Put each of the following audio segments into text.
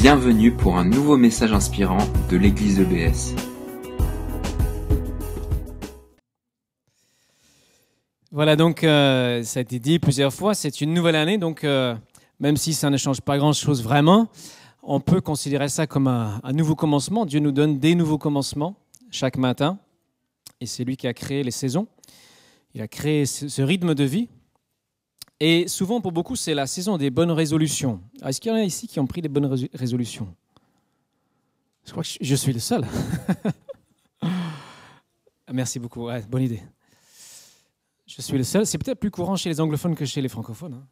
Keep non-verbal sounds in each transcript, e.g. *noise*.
Bienvenue pour un nouveau message inspirant de l'église EBS. Voilà, donc euh, ça a été dit plusieurs fois, c'est une nouvelle année, donc euh, même si ça ne change pas grand-chose vraiment, on peut considérer ça comme un, nouveau commencement. Dieu nous donne des nouveaux commencements chaque matin, et c'est lui qui a créé les saisons. Il a créé ce rythme de vie. Et souvent, pour beaucoup, c'est la saison des bonnes résolutions. Est-ce qu'il y en a ici qui ont pris des bonnes résolutions? Je crois que je suis le seul. *laughs* Merci beaucoup, bonne idée. Je suis le seul. C'est peut-être plus courant chez les anglophones que chez les francophones. Hein.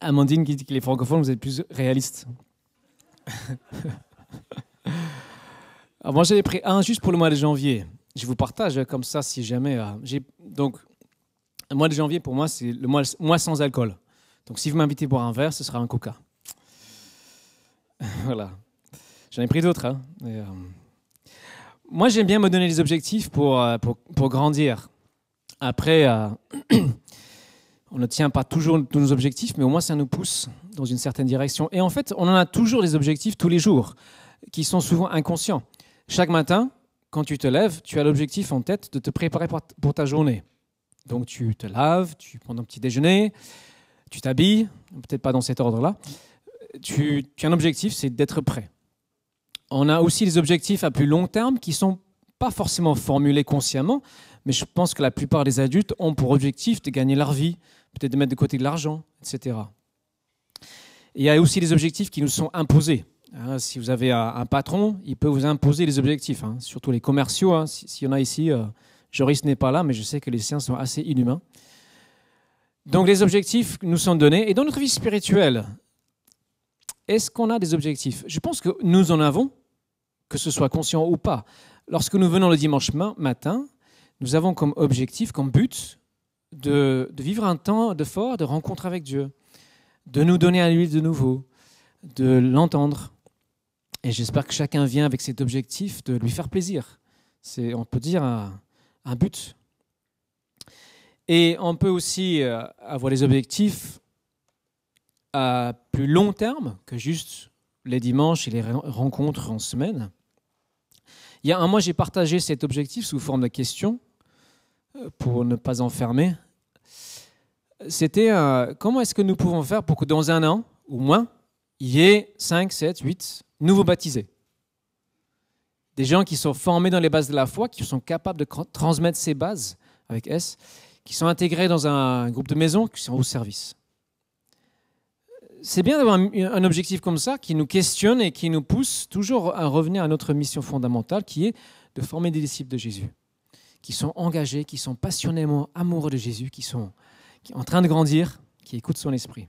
Amandine qui dit que les francophones, vous êtes plus réalistes. *laughs* Alors moi, j'avais pris un juste pour le mois de janvier. Je vous partage comme ça si jamais. Euh, donc, le mois de janvier, pour moi, c'est le mois, sans alcool. Donc, si vous m'invitez boire un verre, ce sera un coca. *laughs* voilà. J'en ai pris d'autres. Hein. Euh, moi, j'aime bien me donner des objectifs pour, euh, pour, pour grandir. Après, euh, *clears throat* on ne tient pas toujours tous nos objectifs, mais au moins ça nous pousse dans une certaine direction. Et en fait, on en a toujours des objectifs tous les jours, qui sont souvent inconscients. Chaque matin, quand tu te lèves, tu as l'objectif en tête de te préparer pour ta journée. Donc tu te laves, tu prends ton petit déjeuner, tu t'habilles, peut-être pas dans cet ordre-là. Tu, as un objectif, c'est d'être prêt. On a aussi des objectifs à plus long terme qui sont pas forcément formulés consciemment, mais je pense que la plupart des adultes ont pour objectif de gagner leur vie, peut-être de mettre de côté de l'argent, etc. il y a aussi des objectifs qui nous sont imposés. Hein, si vous avez un, patron, il peut vous imposer des objectifs, hein, surtout les commerciaux. Hein, S'il y en a ici, euh, Joris n'est pas là, mais je sais que les siens sont assez inhumains. Donc les objectifs nous sont donnés. Et dans notre vie spirituelle, est-ce qu'on a des objectifs? Je pense que nous en avons, que ce soit conscient ou pas. Lorsque nous venons le dimanche matin, nous avons comme objectif, comme but, de, vivre un temps de fort, de rencontre avec Dieu, de nous donner à lui de nouveau, de l'entendre. Et j'espère que chacun vient avec cet objectif de lui faire plaisir. C'est, on peut dire, un but. Et on peut aussi euh, avoir des objectifs à plus long terme que juste les dimanches et les rencontres en semaine. Il y a un mois, j'ai partagé cet objectif sous forme de question euh, pour ne pas enfermer. C'était euh, comment est-ce que nous pouvons faire pour que dans un an ou moins, il y ait 5, 7, 8 nouveaux baptisés? Des gens qui sont formés dans les bases de la foi, qui sont capables de transmettre ces bases avec S, qui sont intégrés dans un groupe de maison, qui sont au service. C'est bien d'avoir un objectif comme ça qui nous questionne et qui nous pousse toujours à revenir à notre mission fondamentale qui est de former des disciples de Jésus, qui sont engagés, qui sont passionnément amoureux de Jésus, qui sont en train de grandir, qui écoutent son esprit.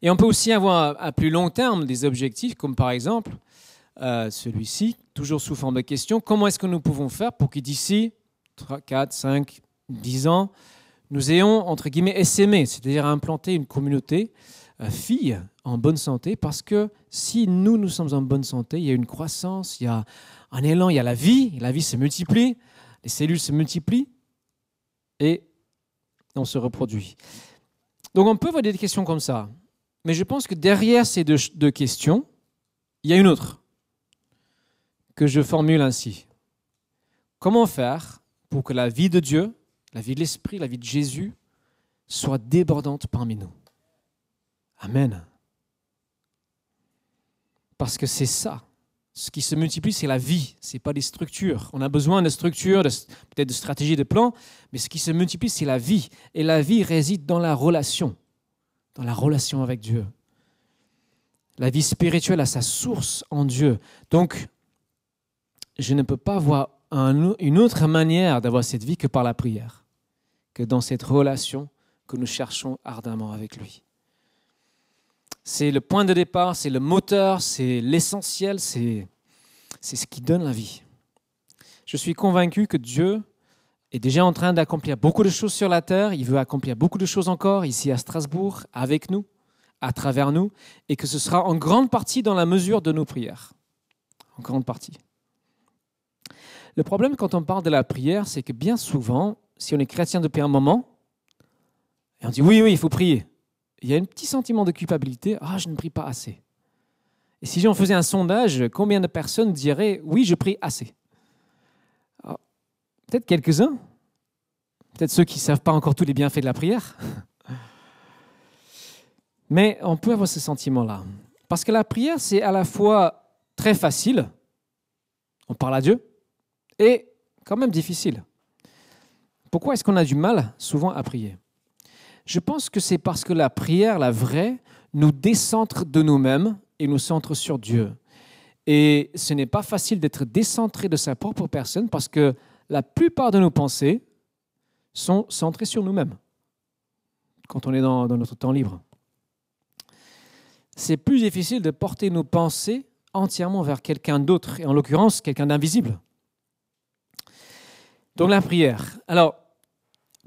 Et on peut aussi avoir à plus long terme des objectifs comme par exemple celui-ci, toujours sous forme de question. Comment est-ce que nous pouvons faire pour que d'ici 3, 4, 5, 10 ans, nous ayons, entre guillemets, essaimé, c'est-à-dire implanté une communauté euh, fille en bonne santé, parce que si nous, nous sommes en bonne santé, il y a une croissance, il y a un élan, il y a la vie, la vie se multiplie, les cellules se multiplient, et on se reproduit. Donc on peut avoir des questions comme ça, mais je pense que derrière ces deux questions, il y a une autre que je formule ainsi. Comment faire pour que la vie de Dieu, la vie de l'Esprit, la vie de Jésus soit débordante parmi nous? Amen. Parce que c'est ça. Ce qui se multiplie, c'est la vie, ce n'est pas des structures. On a besoin de structures, peut-être de stratégies, de plans, mais ce qui se multiplie, c'est la vie. Et la vie réside dans la relation, dans la relation avec Dieu. La vie spirituelle a sa source en Dieu. Donc, je ne peux pas voir une autre manière d'avoir cette vie que par la prière, que dans cette relation que nous cherchons ardemment avec lui. C'est le point de départ, c'est le moteur, c'est l'essentiel, c'est ce qui donne la vie. Je suis convaincu que Dieu est déjà en train d'accomplir beaucoup de choses sur la terre, il veut accomplir beaucoup de choses encore ici à Strasbourg, avec nous, à travers nous, et que ce sera en grande partie dans la mesure de nos prières. En grande partie. Le problème quand on parle de la prière, c'est que bien souvent, si on est chrétien depuis un moment, et on dit oui, oui, il faut prier. il y a un petit sentiment de culpabilité. Ah, je ne prie pas assez. Et si j'en faisais un sondage, combien de personnes diraient oui, je prie assez ah, Peut-être quelques-uns. Peut-être ceux qui ne savent pas encore tous les bienfaits de la prière. *laughs* Mais on peut avoir ce sentiment-là. Parce que la prière, c'est à la fois très facile, on parle à Dieu, et quand même difficile. Pourquoi est-ce qu'on a du mal souvent à prier? Je pense que c'est parce que la prière, la vraie, nous décentre de nous-mêmes et nous centre sur Dieu. Et ce n'est pas facile d'être décentré de sa propre personne parce que la plupart de nos pensées sont centrées sur nous-mêmes quand on est dans, dans notre temps libre. C'est plus difficile de porter nos pensées entièrement vers quelqu'un d'autre, et en l'occurrence quelqu'un d'invisible. Donc la prière. Alors,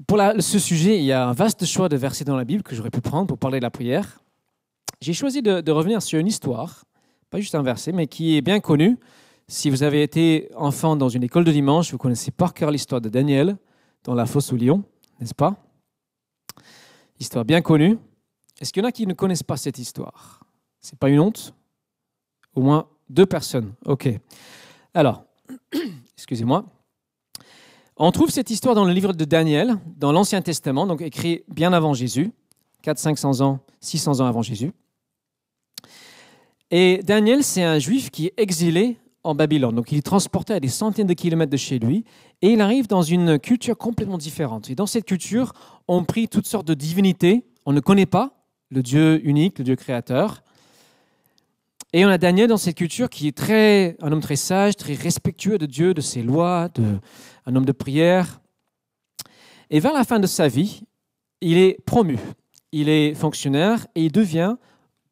pour ce sujet, il y a un vaste choix de versets dans la Bible que j'aurais pu prendre pour parler de la prière. J'ai choisi de, revenir sur une histoire, pas juste un verset, mais qui est bien connue. Si vous avez été enfant dans une école de dimanche, vous connaissez par cœur l'histoire de Daniel dans la fosse au lion, n'est-ce pas? Histoire bien connue. Est-ce qu'il y en a qui ne connaissent pas cette histoire? C'est pas une honte? Au moins deux personnes. Ok. Alors, *clears throat* excusez-moi. On trouve cette histoire dans le livre de Daniel, dans l'Ancien Testament, donc écrit bien avant Jésus, 400-500 ans, 600 ans avant Jésus. Et Daniel, c'est un juif qui est exilé en Babylone. Donc il est transporté à des centaines de kilomètres de chez lui et il arrive dans une culture complètement différente. Et dans cette culture, on prie toutes sortes de divinités. On ne connaît pas le Dieu unique, le Dieu créateur. Et on a Daniel dans cette culture qui est très, un homme très sage, très respectueux de Dieu, de ses lois, un homme de prière. Et vers la fin de sa vie, il est promu. Il est fonctionnaire et il devient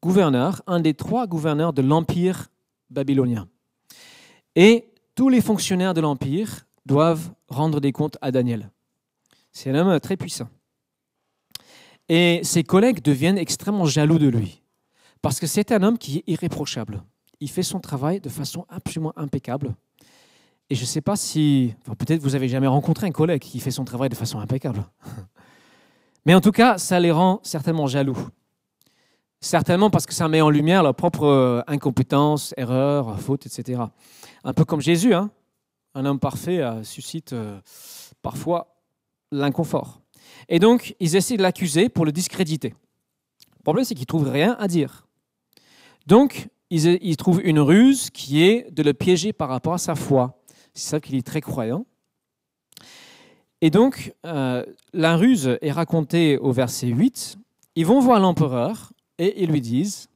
gouverneur, un des trois gouverneurs de l'Empire babylonien. Et tous les fonctionnaires de l'Empire doivent rendre des comptes à Daniel. C'est un homme très puissant. Et ses collègues deviennent extrêmement jaloux de lui, parce que c'est un homme qui est irréprochable. Il fait son travail de façon absolument impeccable. Et je ne sais pas si, peut-être vous avez jamais rencontré un collègue qui fait son travail de façon impeccable. *laughs* Mais en tout cas, ça les rend certainement jaloux. Certainement parce que ça met en lumière leur propre euh, incompétence, erreur, faute, etc. Un peu comme Jésus, hein un homme parfait euh, suscite euh, parfois l'inconfort. Et donc, ils essaient de l'accuser pour le discréditer. Le problème, c'est qu'ils ne trouvent rien à dire. Donc, ils, trouvent une ruse qui est de le piéger par rapport à sa foi. C'est ça qu'il est très croyant. Et donc, euh, la ruse est racontée au verset 8. Ils vont voir l'empereur et ils lui disent,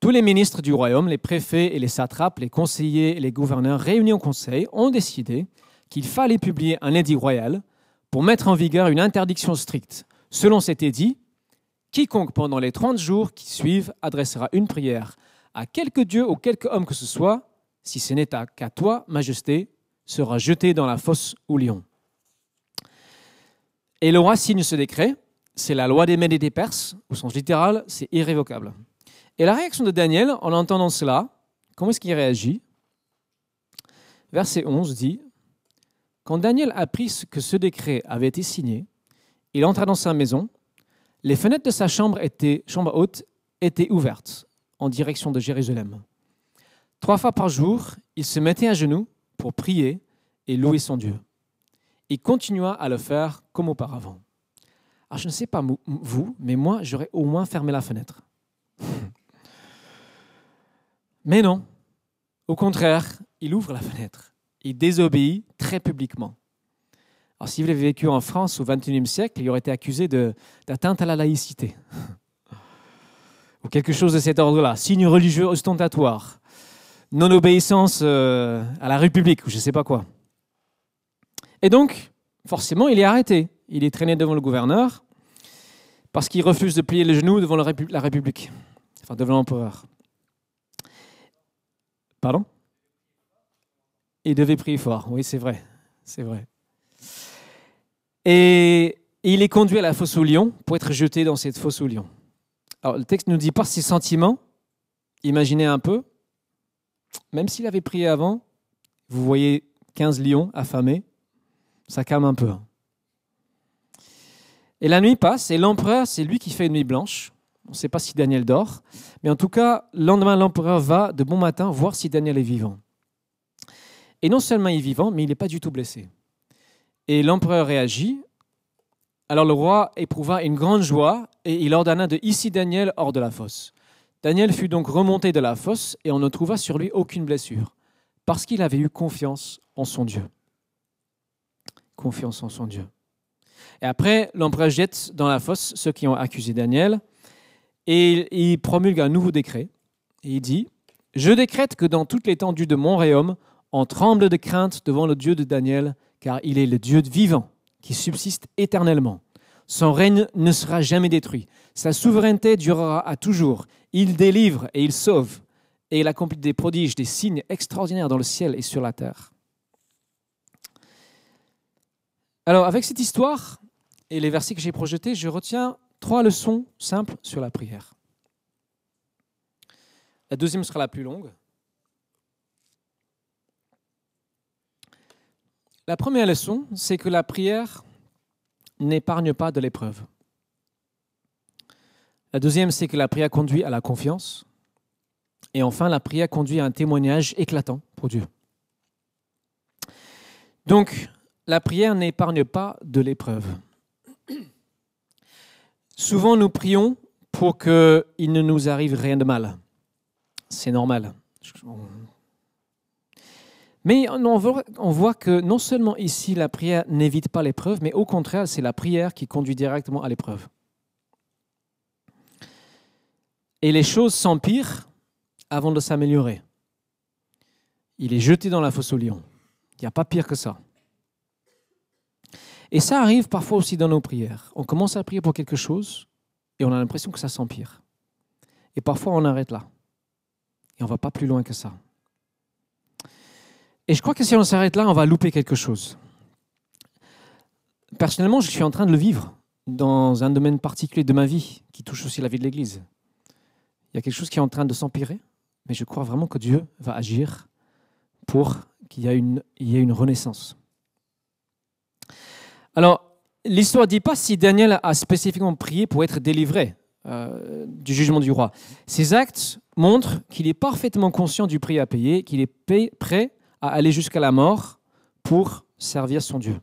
tous les ministres du royaume, les préfets et les satrapes, les conseillers et les gouverneurs réunis au conseil ont décidé qu'il fallait publier un édit royal pour mettre en vigueur une interdiction stricte. Selon cet édit, quiconque pendant les 30 jours qui suivent adressera une prière à quelque dieu ou quelque homme que ce soit si ce n'est qu'à toi, Majesté, sera jeté dans la fosse au lion. Et le roi signe ce décret, c'est la loi des Mèdes et des Perses, au sens littéral, c'est irrévocable. Et la réaction de Daniel, en entendant cela, comment est-ce qu'il réagit? Verset 11 dit, Quand Daniel apprit que ce décret avait été signé, il entra dans sa maison, les fenêtres de sa chambre, chambre haute étaient ouvertes en direction de Jérusalem. Trois fois par jour, il se mettait à genoux pour prier et louer son Dieu. Il continua à le faire comme auparavant. Alors, je ne sais pas vous, mais moi, j'aurais au moins fermé la fenêtre. *laughs* mais non. Au contraire, il ouvre la fenêtre. Il désobéit très publiquement. Alors, s'il avait vécu en France au XXIe siècle, il aurait été accusé d'atteinte à la laïcité. *laughs* Ou quelque chose de cet ordre-là. Signe religieux ostentatoire non-obéissance euh, à la République ou je ne sais pas quoi. Et donc, forcément, il est arrêté. Il est traîné devant le gouverneur parce qu'il refuse de plier les genoux devant la République, enfin devant l'empereur. Pardon? Il devait prier fort, oui, c'est vrai, c'est vrai. Et il est conduit à la fosse au lion pour être jeté dans cette fosse au lion. Alors, le texte ne nous dit pas ses sentiments. Imaginez un peu, même s'il avait prié avant, vous voyez 15 lions affamés, ça calme un peu. Et la nuit passe, et l'empereur, c'est lui qui fait une nuit blanche. On ne sait pas si Daniel dort, mais en tout cas, le lendemain, l'empereur va de bon matin voir si Daniel est vivant. Et non seulement il est vivant, mais il n'est pas du tout blessé. Et l'empereur réagit. Alors le roi éprouva une grande joie et il ordonna de hisser Daniel hors de la fosse. Daniel fut donc remonté de la fosse et on ne trouva sur lui aucune blessure, parce qu'il avait eu confiance en son Dieu. Confiance en son Dieu. Et après, l'empereur jette dans la fosse ceux qui ont accusé Daniel et il promulgue un nouveau décret. Et il dit Je décrète que dans toute l'étendue de mon royaume, on tremble de crainte devant le Dieu de Daniel, car il est le Dieu vivant qui subsiste éternellement. Son règne ne sera jamais détruit. Sa souveraineté durera à toujours. Il délivre et il sauve. Et il accomplit des prodiges, des signes extraordinaires dans le ciel et sur la terre. Alors, avec cette histoire et les versets que j'ai projetés, je retiens trois leçons simples sur la prière. La deuxième sera la plus longue. La première leçon, c'est que la prière n'épargne pas de l'épreuve. La deuxième, c'est que la prière conduit à la confiance. Et enfin, la prière conduit à un témoignage éclatant pour Dieu. Donc, la prière n'épargne pas de l'épreuve. Souvent, nous prions pour qu'il ne nous arrive rien de mal. C'est normal. Mais on voit que non seulement ici, la prière n'évite pas l'épreuve, mais au contraire, c'est la prière qui conduit directement à l'épreuve. Et les choses s'empirent avant de s'améliorer. Il est jeté dans la fosse au lion. Il n'y a pas pire que ça. Et ça arrive parfois aussi dans nos prières. On commence à prier pour quelque chose et on a l'impression que ça s'empire. Et parfois on arrête là. Et on ne va pas plus loin que ça. Et je crois que si on s'arrête là, on va louper quelque chose. Personnellement, je suis en train de le vivre dans un domaine particulier de ma vie qui touche aussi la vie de l'Église. Il y a quelque chose qui est en train de s'empirer, mais je crois vraiment que Dieu va agir pour qu'il y ait une, renaissance. Alors, l'histoire ne dit pas si Daniel a spécifiquement prié pour être délivré euh, du jugement du roi. Ses actes montrent qu'il est parfaitement conscient du prix à payer, qu'il est prêt à aller jusqu'à la mort pour servir son Dieu.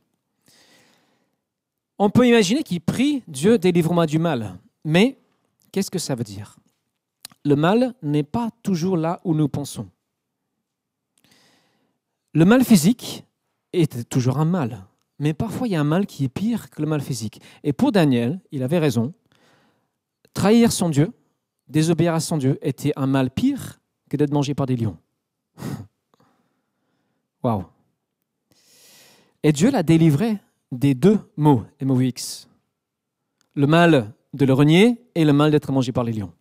On peut imaginer qu'il prie Dieu délivre-moi du mal. Mais qu'est-ce que ça veut dire? Le mal n'est pas toujours là où nous pensons. Le mal physique est toujours un mal. Mais parfois, il y a un mal qui est pire que le mal physique. Et pour Daniel, il avait raison. Trahir son Dieu, désobéir à son Dieu, était un mal pire que d'être mangé par des lions. Et Dieu l'a délivré des deux mots, M-O-X. Le mal de le renier et le mal d'être mangé par les lions.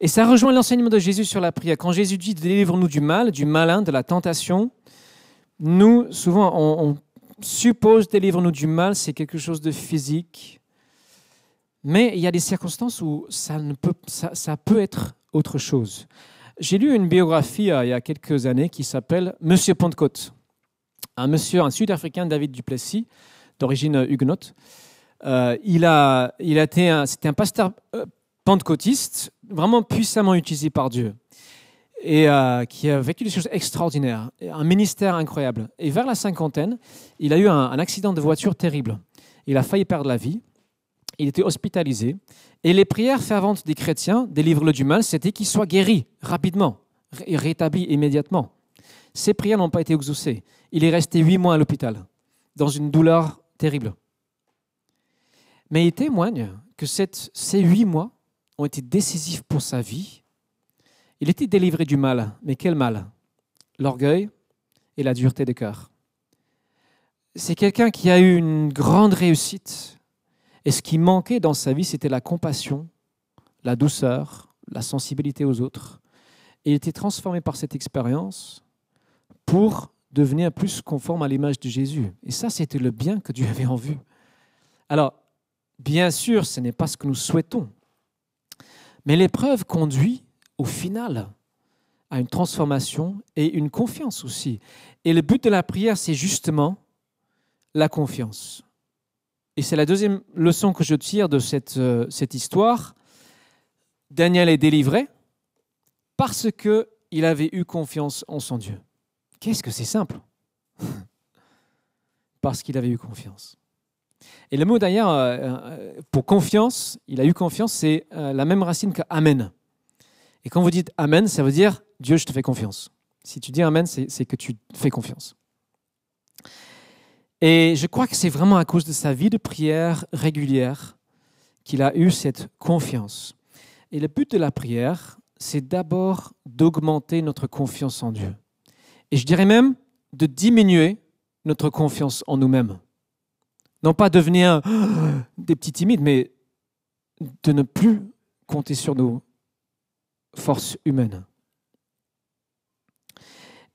Et ça rejoint l'enseignement de Jésus sur la prière. Quand Jésus dit délivre-nous du mal, du malin, de la tentation, nous, souvent, on, suppose délivre-nous du mal, c'est quelque chose de physique. Mais il y a des circonstances où ça, peut être autre chose. J'ai lu une biographie euh, il y a quelques années qui s'appelle Monsieur Pentecôte. Un monsieur, un Sud-Africain, David Duplessis, d'origine huguenote. Euh, il, a, il a été c'était un pasteur euh, pentecôtiste vraiment puissamment utilisé par Dieu et qui a vécu des choses extraordinaires, un ministère incroyable. Et vers la cinquantaine, il a eu un, accident de voiture terrible. Il a failli perdre la vie. Il était hospitalisé. Et les prières ferventes des chrétiens, délivrent-le du mal, c'était qu'il soit guéri rapidement et rétabli immédiatement. Ces prières n'ont pas été exaucées. Il est resté huit mois à l'hôpital, dans une douleur terrible. Mais il témoigne que ces huit mois ont été décisifs pour sa vie il était délivré du mal, mais quel mal? L'orgueil et la dureté de cœur. C'est quelqu'un qui a eu une grande réussite. Et ce qui manquait dans sa vie, c'était la compassion, la douceur, la sensibilité aux autres. Et il était transformé par cette expérience pour devenir plus conforme à l'image de Jésus. Et ça, c'était le bien que Dieu avait en vue. Alors, bien sûr, ce n'est pas ce que nous souhaitons. Mais l'épreuve conduit au final à une transformation et une confiance aussi. Et le but de la prière, c'est justement la confiance. Et c'est la deuxième leçon que je tire de cette, euh, histoire. Daniel est délivré parce qu'il avait eu confiance en son Dieu. Qu'est-ce que c'est simple? *laughs* Parce qu'il avait eu confiance. Et le mot d'ailleurs, euh, euh, pour confiance, il a eu confiance, c'est la même racine que Amen. Et quand vous dites Amen, ça veut dire Dieu, je te fais confiance. Si tu dis Amen, c'est que tu fais confiance. Et je crois que c'est vraiment à cause de sa vie de prière régulière qu'il a eu cette confiance. Et le but de la prière, c'est d'abord d'augmenter notre confiance en Dieu. Et je dirais même de diminuer notre confiance en nous-mêmes. Non pas devenir *gasps* des petits timides, mais de ne plus compter sur nos forces humaines.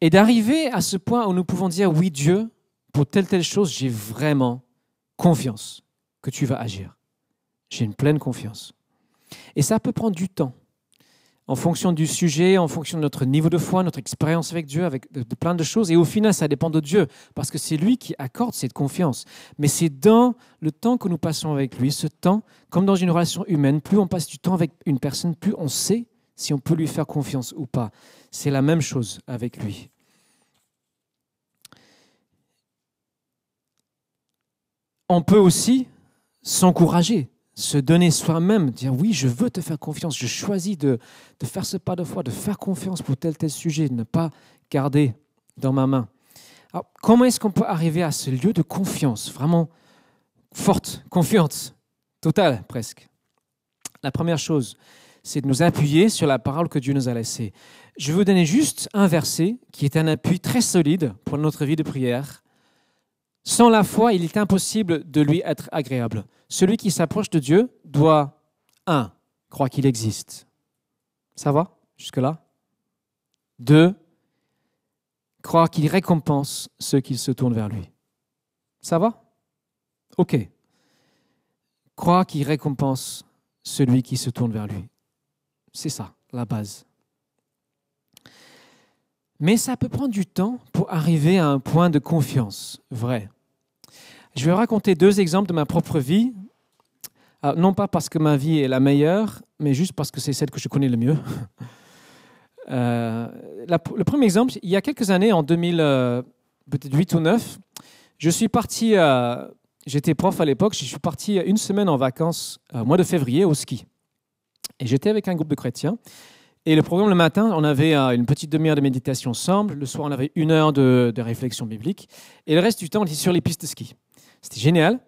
Et d'arriver à ce point où nous pouvons dire, oui Dieu, pour telle telle chose, j'ai vraiment confiance que tu vas agir. J'ai une pleine confiance. Et ça peut prendre du temps, en fonction du sujet, en fonction de notre niveau de foi, notre expérience avec Dieu, avec de, plein de choses. Et au final, ça dépend de Dieu, parce que c'est lui qui accorde cette confiance. Mais c'est dans le temps que nous passons avec lui, ce temps, comme dans une relation humaine, plus on passe du temps avec une personne, plus on sait si on peut lui faire confiance ou pas. C'est la même chose avec lui. On peut aussi s'encourager, se donner soi-même, dire oui, je veux te faire confiance, je choisis de, faire ce pas de foi, de faire confiance pour tel tel sujet, de ne pas garder dans ma main. Alors, comment est-ce qu'on peut arriver à ce lieu de confiance, vraiment forte, confiance, totale presque? La première chose, c'est de nous appuyer sur la parole que Dieu nous a laissée. Je vous donner juste un verset qui est un appui très solide pour notre vie de prière sans la foi, il est impossible de lui être agréable. Celui qui s'approche de Dieu doit, un, croire qu'il existe. Ça va jusque-là? Deux, croire qu'il récompense ceux qui se tournent vers lui. Ça va? Ok. Croire qu'il récompense celui qui se tourne vers lui. C'est ça, la base. Mais ça peut prendre du temps pour arriver à un point de confiance vrai. Je vais raconter deux exemples de ma propre vie, ah, non pas parce que ma vie est la meilleure, mais juste parce que c'est celle que je connais le mieux. *laughs* Euh, le premier exemple, il y a quelques années, en 2000, euh, peut-être 8 ou 9, je suis parti, euh, j'étais prof à l'époque, je suis parti une semaine en vacances au mois de février au ski. Et j'étais avec un groupe de chrétiens. Et le programme, le matin, on avait une petite demi-heure de méditation ensemble. Le soir, on avait une heure de réflexion biblique. Et le reste du temps, on était sur les pistes de ski. C'était génial.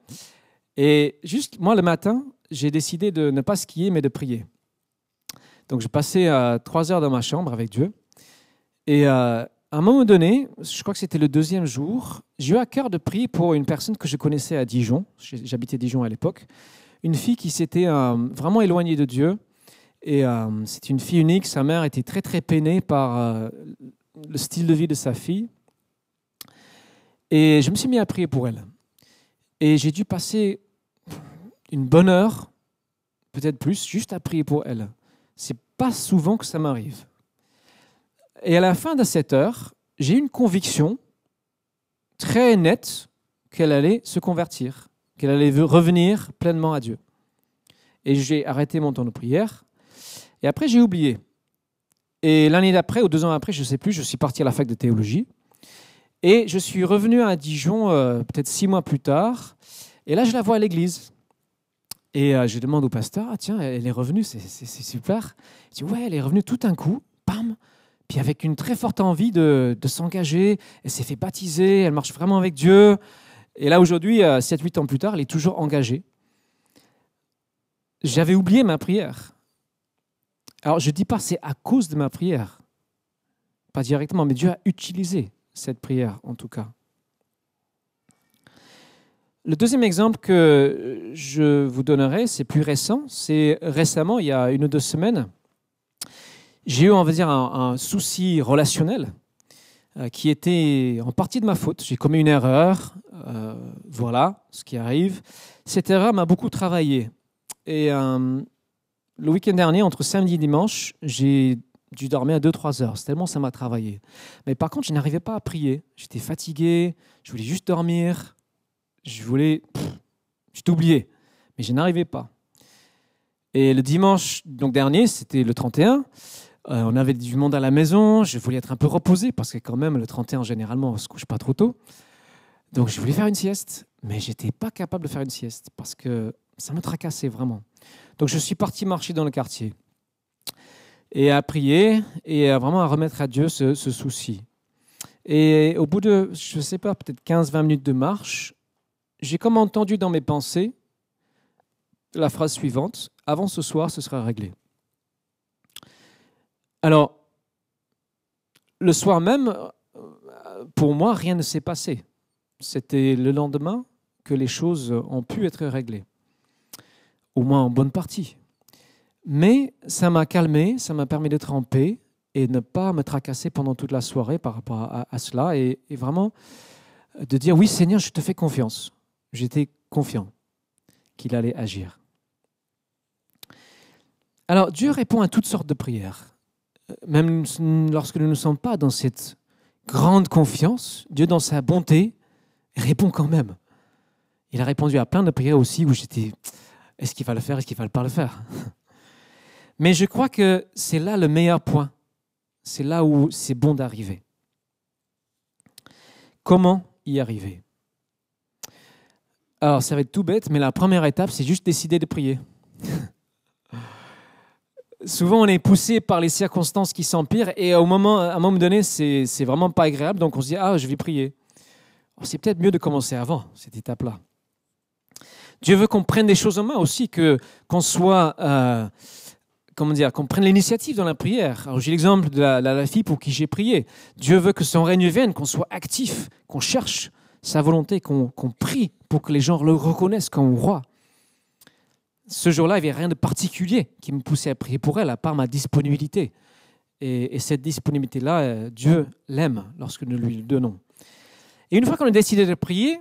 Et juste, moi, le matin, j'ai décidé de ne pas skier, mais de prier. Donc, je passais euh, trois heures dans ma chambre avec Dieu. Et euh, à un moment donné, je crois que c'était le deuxième jour, j'ai eu à cœur de prier pour une personne que je connaissais à Dijon. J'habitais Dijon à l'époque. Une fille qui s'était euh, vraiment éloignée de Dieu. Et c'est une fille unique. Sa mère était très, très peinée par le style de vie de sa fille. Et je me suis mis à prier pour elle. Et j'ai dû passer une bonne heure, peut-être plus, juste à prier pour elle. C'est pas souvent que ça m'arrive. Et à la fin de cette heure, j'ai une conviction très nette qu'elle allait se convertir, qu'elle allait revenir pleinement à Dieu. Et j'ai arrêté mon temps de prière. Et après, j'ai oublié. Et l'année d'après, ou deux ans après, je ne sais plus, je suis parti à la fac de théologie. Et je suis revenu à Dijon euh, peut-être six mois plus tard. Et là, je la vois à l'église. Et euh, je demande au pasteur, ah tiens, elle est revenue, c'est super. Il dit, ouais, elle est revenue tout un coup, pam, puis avec une très forte envie de, s'engager. Elle s'est fait baptiser, elle marche vraiment avec Dieu. Et là, aujourd'hui, 7-8 euh, ans plus tard, elle est toujours engagée. J'avais oublié ma prière. Alors, je ne dis pas c'est à cause de ma prière, pas directement, mais Dieu a utilisé cette prière en tout cas. Le deuxième exemple que je vous donnerai, c'est plus récent. C'est récemment, il y a une ou deux semaines, j'ai eu, on va dire, un, souci relationnel euh, qui était en partie de ma faute. J'ai commis une erreur, euh, voilà ce qui arrive. Cette erreur m'a beaucoup travaillé. Et euh, le week-end dernier, entre samedi et dimanche, j'ai dû dormir à 2-3 heures. Tellement ça m'a travaillé. Mais par contre, je n'arrivais pas à prier. J'étais fatigué, je voulais juste dormir. Je voulais. Je t'oubliais. Mais je n'arrivais pas. Et le dimanche donc dernier, c'était le 31, euh, on avait du monde à la maison, je voulais être un peu reposé parce que quand même le 31 généralement on se couche pas trop tôt. Donc je voulais faire une sieste, mais j'étais pas capable de faire une sieste parce que ça me tracassait vraiment. Donc je suis parti marcher dans le quartier et à prier et à vraiment à remettre à Dieu ce, ce souci. Et au bout de, je ne sais pas, peut-être 15-20 minutes de marche, j'ai comme entendu dans mes pensées la phrase suivante, avant ce soir, ce sera réglé. Alors, le soir même, pour moi, rien ne s'est passé. C'était le lendemain que les choses ont pu être réglées, au moins en bonne partie. Mais ça m'a calmé, ça m'a permis d'être en paix et ne pas me tracasser pendant toute la soirée par rapport à, cela et, vraiment de dire oui Seigneur, je te fais confiance. J'étais confiant qu'il allait agir. Alors Dieu répond à toutes sortes de prières. Même lorsque nous ne sommes pas dans cette grande confiance, Dieu dans sa bonté répond quand même. Il a répondu à plein de prières aussi où j'étais, est-ce qu'il va le faire, est-ce qu'il va pas le faire? Mais je crois que c'est là le meilleur point. C'est là où c'est bon d'arriver. Comment y arriver? Alors ça va être tout bête, mais la première étape, c'est juste décider de prier. *laughs* souvent on est poussé par les circonstances qui s'empirent et au moment, à un moment donné, c'est, vraiment pas agréable, donc on se dit ah je vais prier. C'est peut-être mieux de commencer avant cette étape-là. Dieu veut qu'on prenne des choses en main aussi, que qu'on soit euh, comment dire, qu'on prenne l'initiative dans la prière. Alors j'ai l'exemple de la, fille pour qui j'ai prié. Dieu veut que son règne vienne, qu'on soit actif, qu'on cherche sa volonté, qu'on, prie pour que les gens le reconnaissent comme roi ce jour-là, il n'y avait rien de particulier qui me poussait à prier pour elle, à part ma disponibilité. Et, cette disponibilité-là, euh, Dieu l'aime lorsque nous lui le donnons. Et une fois qu'on a décidé de prier,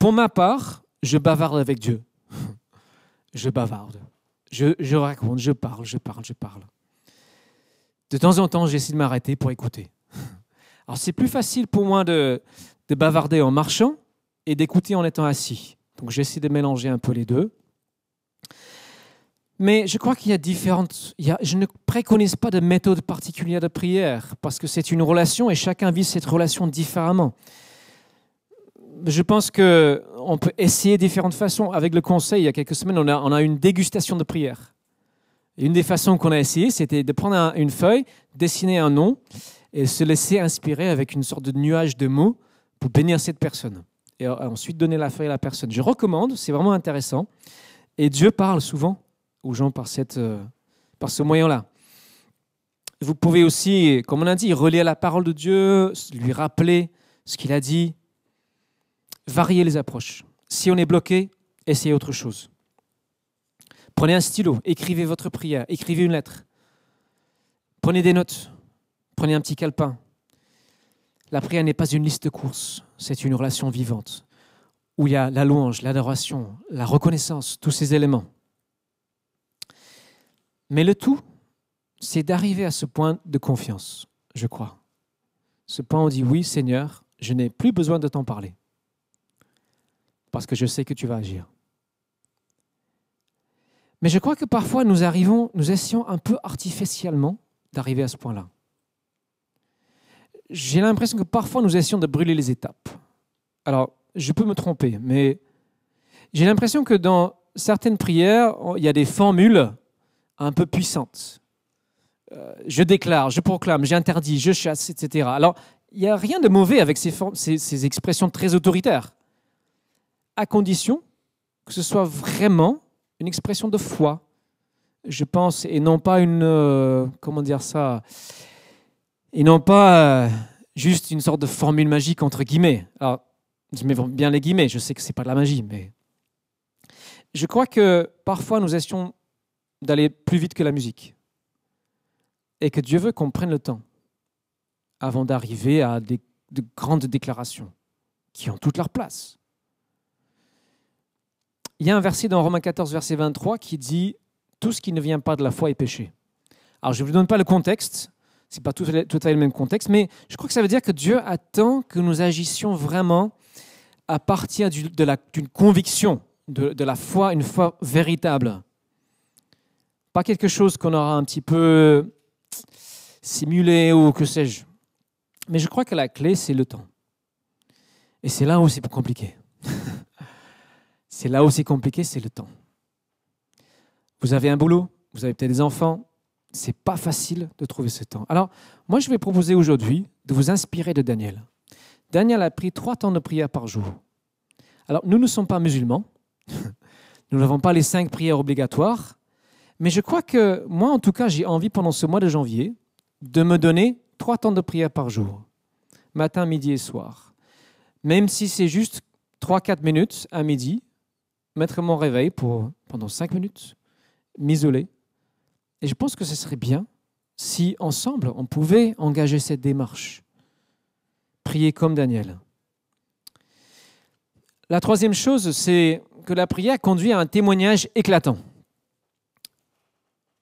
pour ma part, je bavarde avec Dieu. *laughs* je bavarde. Je, raconte, je parle, je parle, je parle. De temps en temps, j'essaie de m'arrêter pour écouter. *laughs* Alors c'est plus facile pour moi de, de bavarder en marchant et d'écouter en étant assis. Donc j'essaie de mélanger un peu les deux. Mais je crois qu'il y a différentes. je ne préconise pas de méthode particulière de prière parce que c'est une relation et chacun vit cette relation différemment. Je pense qu'on peut essayer différentes façons. Avec le conseil, il y a quelques semaines, on a, on a une dégustation de prière. Et une des façons qu'on a essayé, c'était de prendre une feuille, dessiner un nom et se laisser inspirer avec une sorte de nuage de mots pour bénir cette personne. Et ensuite donner la feuille à la personne. Je recommande, c'est vraiment intéressant. Et Dieu parle souvent aux gens par, cette, euh, par ce moyen-là. Vous pouvez aussi, comme on a dit, relire la parole de Dieu, lui rappeler ce qu'il a dit, varier les approches. Si on est bloqué, essayez autre chose. Prenez un stylo, écrivez votre prière, écrivez une lettre. Prenez des notes, prenez un petit calepin. La prière n'est pas une liste de courses, c'est une relation vivante où il y a la louange, l'adoration, la reconnaissance, tous ces éléments. Mais le tout, c'est d'arriver à ce point de confiance, je crois. Ce point où on dit oui Seigneur, je n'ai plus besoin de t'en parler, parce que je sais que tu vas agir. Mais je crois que parfois nous arrivons, nous essayons un peu artificiellement d'arriver à ce point-là. J'ai l'impression que parfois nous essayons de brûler les étapes. Alors, je peux me tromper, mais j'ai l'impression que dans certaines prières, il y a des formules un peu puissante. Euh, je déclare, je proclame, j'interdis, je chasse, etc. Alors, il n'y a rien de mauvais avec ces, ces, expressions très autoritaires, à condition que ce soit vraiment une expression de foi, je pense, et non pas une, euh, comment dire ça, et non pas euh, juste une sorte de formule magique entre guillemets. Alors, je mets bien les guillemets, je sais que c'est pas de la magie, mais je crois que parfois nous essayons d'aller plus vite que la musique. Et que Dieu veut qu'on prenne le temps avant d'arriver à de grandes déclarations qui ont toute leur place. Il y a un verset dans Romains 14, verset 23 qui dit Tout ce qui ne vient pas de la foi est péché. Alors je ne vous donne pas le contexte, ce n'est pas tout à, fait le même contexte, mais je crois que ça veut dire que Dieu attend que nous agissions vraiment à partir d'une conviction de, de la foi, une foi véritable. Pas quelque chose qu'on aura un petit peu simulé ou que sais-je. Mais je crois que la clé, c'est le temps. Et c'est là où c'est compliqué. C'est là c'est compliqué, c'est le temps. Vous avez un boulot, vous avez peut-être des enfants, c'est pas facile de trouver ce temps. Alors, moi, je vais proposer aujourd'hui de vous inspirer de Daniel. Daniel a pris trois temps de prière par jour. Alors, nous ne sommes pas musulmans. *laughs* nous n'avons pas les cinq prières obligatoires. Mais je crois que moi, en tout cas, j'ai envie pendant ce mois de janvier de me donner trois temps de prière par jour, matin, midi et soir. Même si c'est juste 3-4 minutes à midi, mettre mon réveil pour, pendant 5 minutes, m'isoler. Et je pense que ce serait bien si ensemble on pouvait engager cette démarche. Prier comme Daniel. La troisième chose, c'est que la prière conduit à un témoignage éclatant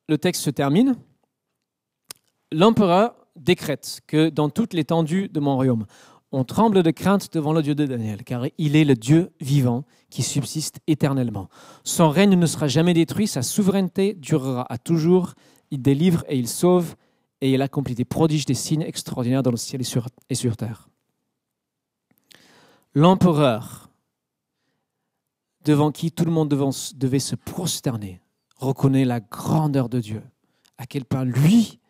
le texte se termine. L'empereur décrète que dans toute l'étendue de mon royaume, on tremble de crainte devant le Dieu de Daniel, car il est le Dieu vivant qui subsiste éternellement. Son règne ne sera jamais détruit, sa souveraineté durera à toujours. Il délivre et il sauve, et il accomplit des prodiges, des signes extraordinaires dans le ciel et sur, et sur terre. L'empereur, devant qui tout le monde devait se prosterner, reconnaît la grandeur de Dieu, à quel point lui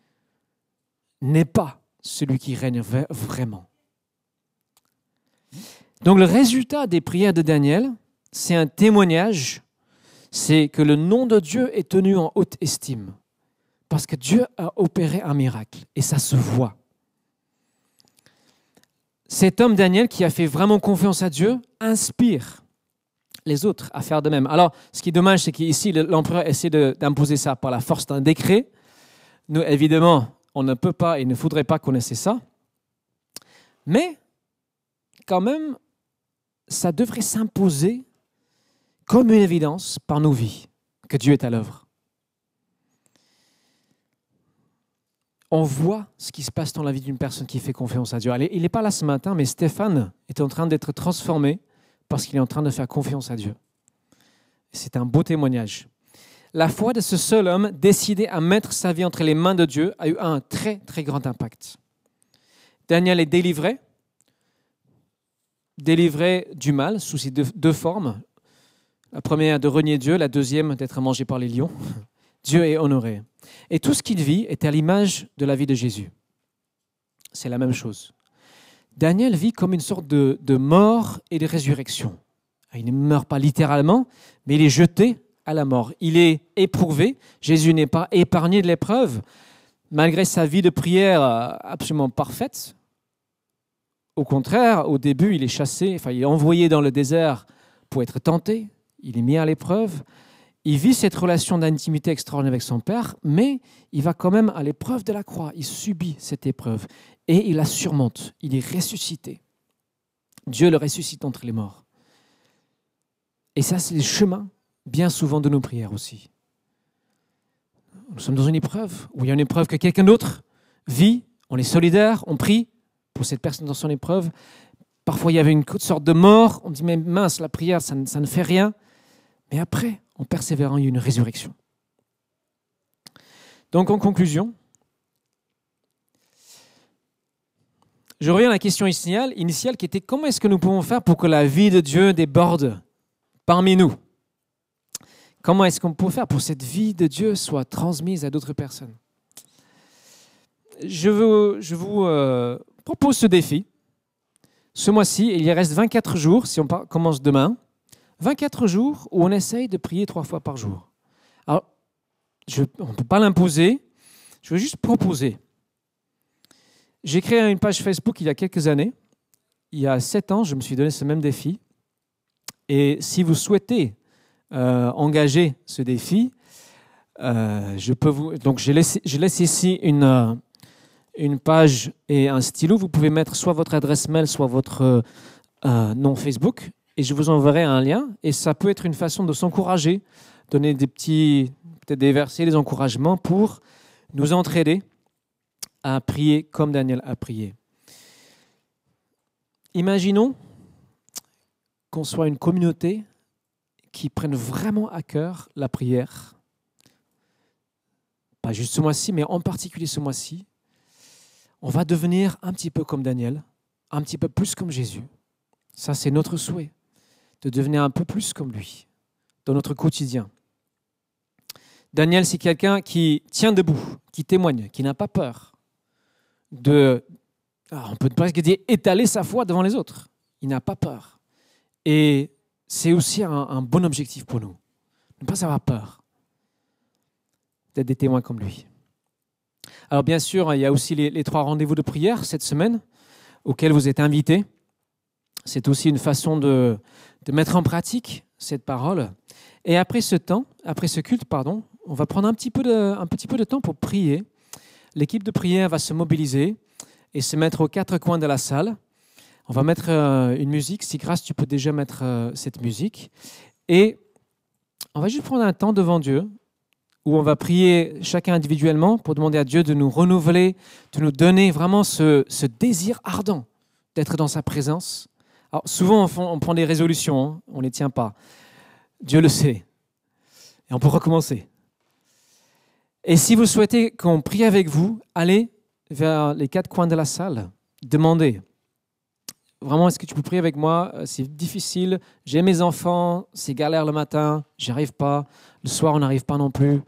n'est pas celui qui règne vraiment. Donc le résultat des prières de Daniel, c'est un témoignage, c'est que le nom de Dieu est tenu en haute estime, parce que Dieu a opéré un miracle, et ça se voit. Cet homme Daniel qui a fait vraiment confiance à Dieu inspire les autres à faire de même. Alors, ce qui est dommage, c'est qu'ici, l'empereur essaie d'imposer ça par la force d'un décret. Nous, évidemment, on ne peut pas et ne faudrait pas connaître ça. Mais, quand même, ça devrait s'imposer comme une évidence par nos vies que Dieu est à l'œuvre. On voit ce qui se passe dans la vie d'une personne qui fait confiance à Dieu. Il n'est pas là ce matin, mais Stéphane est en train d'être transformé parce qu'il est en train de faire confiance à Dieu. C'est un beau témoignage. La foi de ce seul homme décidé à mettre sa vie entre les mains de Dieu a eu un très très grand impact. Daniel est délivré, délivré du mal sous ces deux, formes. La première de renier Dieu, la deuxième d'être mangé par les lions. *laughs* Dieu est honoré. Et tout ce qu'il vit est à l'image de la vie de Jésus. C'est la même chose. Daniel vit comme une sorte de, mort et de résurrection. Il ne meurt pas littéralement, mais il est jeté à la mort. Il est éprouvé. Jésus n'est pas épargné de l'épreuve, malgré sa vie de prière absolument parfaite. Au contraire, au début, il est chassé, enfin, il est envoyé dans le désert pour être tenté. Il est mis à l'épreuve. Il vit cette relation d'intimité extraordinaire avec son Père, mais il va quand même à l'épreuve de la croix. Il subit cette épreuve et il la surmonte. Il est ressuscité. Dieu le ressuscite entre les morts. Et ça, c'est le chemin, bien souvent, de nos prières aussi. Nous sommes dans une épreuve, où il y a une épreuve que quelqu'un d'autre vit, on est solidaire, on prie pour cette personne dans son épreuve. Parfois, il y avait une sorte de mort, on dit, mais mince, la prière, ça ne, fait rien. Mais après, en persévérant, il y a une résurrection. Donc, en conclusion, je reviens à la question initiale, initiale qui était comment est-ce que nous pouvons faire pour que la vie de Dieu déborde parmi nous? Comment est-ce qu'on peut faire pour que cette vie de Dieu soit transmise à d'autres personnes? Je vous, je vous euh, propose ce défi. Ce mois-ci, il y reste 24 jours, si on commence demain, 24 jours où on essaye de prier trois fois par jour. Alors, je, on ne peut pas l'imposer, je veux juste proposer. J'ai créé une page Facebook il y a quelques années. Il y a sept ans, je me suis donné ce même défi. Et si vous souhaitez euh, engager ce défi, euh, je peux vous. Donc, je laisse, je laisse ici une, euh, une page et un stylo. Vous pouvez mettre soit votre adresse mail, soit votre nom Facebook, et je vous enverrai un lien. Et ça peut être une façon de s'encourager, donner des petits, peut-être des versets, des encouragements pour nous entraider à prier comme Daniel a prié. Imaginons qu'on soit une communauté qui prennent vraiment à cœur la prière, pas juste ce mois-ci, mais en particulier ce mois-ci, on va devenir un petit peu comme Daniel, un petit peu plus comme Jésus. Ça, c'est notre souhait, de devenir un peu plus comme lui dans notre quotidien. Daniel, c'est quelqu'un qui tient debout, qui témoigne, qui n'a pas peur de, ah, on peut presque dire, étaler sa foi devant les autres. Il n'a pas peur. Et c'est aussi un, bon objectif pour nous. Ne pas avoir peur d'être des témoins comme lui. Alors bien sûr, il y a aussi les, trois rendez-vous de prière cette semaine auxquels vous êtes invités. C'est aussi une façon de, de mettre en pratique cette parole. Et après ce temps, après ce culte, pardon, on va prendre un petit peu de, un petit peu de temps pour prier. L'équipe de prière va se mobiliser et se mettre aux quatre coins de la salle. On va mettre euh, une musique. Si grâce, tu peux déjà mettre euh, cette musique. Et on va juste prendre un temps devant Dieu où on va prier chacun individuellement pour demander à Dieu de nous renouveler, de nous donner vraiment ce, désir ardent d'être dans sa présence. Alors souvent on, prend des résolutions, hein, on ne les tient pas. Dieu le sait. Et on peut recommencer. Et si vous souhaitez qu'on prie avec vous, allez vers les quatre coins de la salle, demandez. Vraiment, est-ce que tu peux prier avec moi? C'est difficile. J'ai mes enfants, c'est galère le matin, j'y arrive pas. Le soir, on n'arrive pas non plus.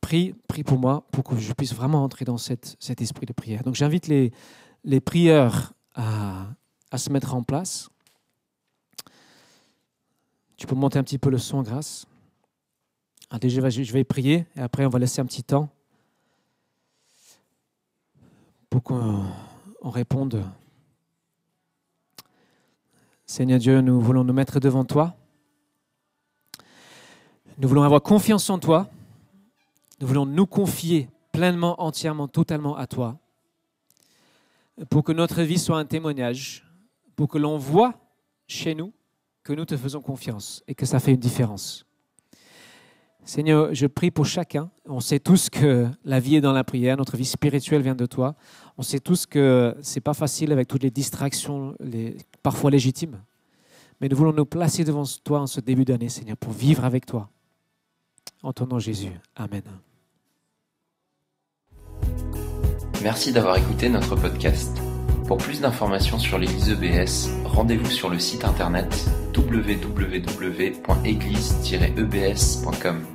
Prie, prie pour moi, pour que je puisse vraiment entrer dans cet esprit de prière. Donc j'invite les, prieurs à, se mettre en place. Tu peux monter un petit peu le son, grâce. Déjà, je vais prier et après, on va laisser un petit temps pour qu'on réponde. Seigneur Dieu, nous voulons nous mettre devant toi. Nous voulons avoir confiance en toi. Nous voulons nous confier pleinement, entièrement, totalement à toi. Pour que notre vie soit un témoignage, pour que l'on voit chez nous que nous te faisons confiance et que ça fait une différence. Seigneur, je prie pour chacun. On sait tous que la vie est dans la prière, notre vie spirituelle vient de toi. On sait tous que c'est pas facile avec toutes les distractions, parfois légitimes. Mais nous voulons nous placer devant toi en ce début d'année, Seigneur, pour vivre avec toi. En ton nom, Jésus. Amen. Merci d'avoir écouté notre podcast. Pour plus d'informations sur l'Église EBS, rendez-vous sur le site internet www.église-ebs.com.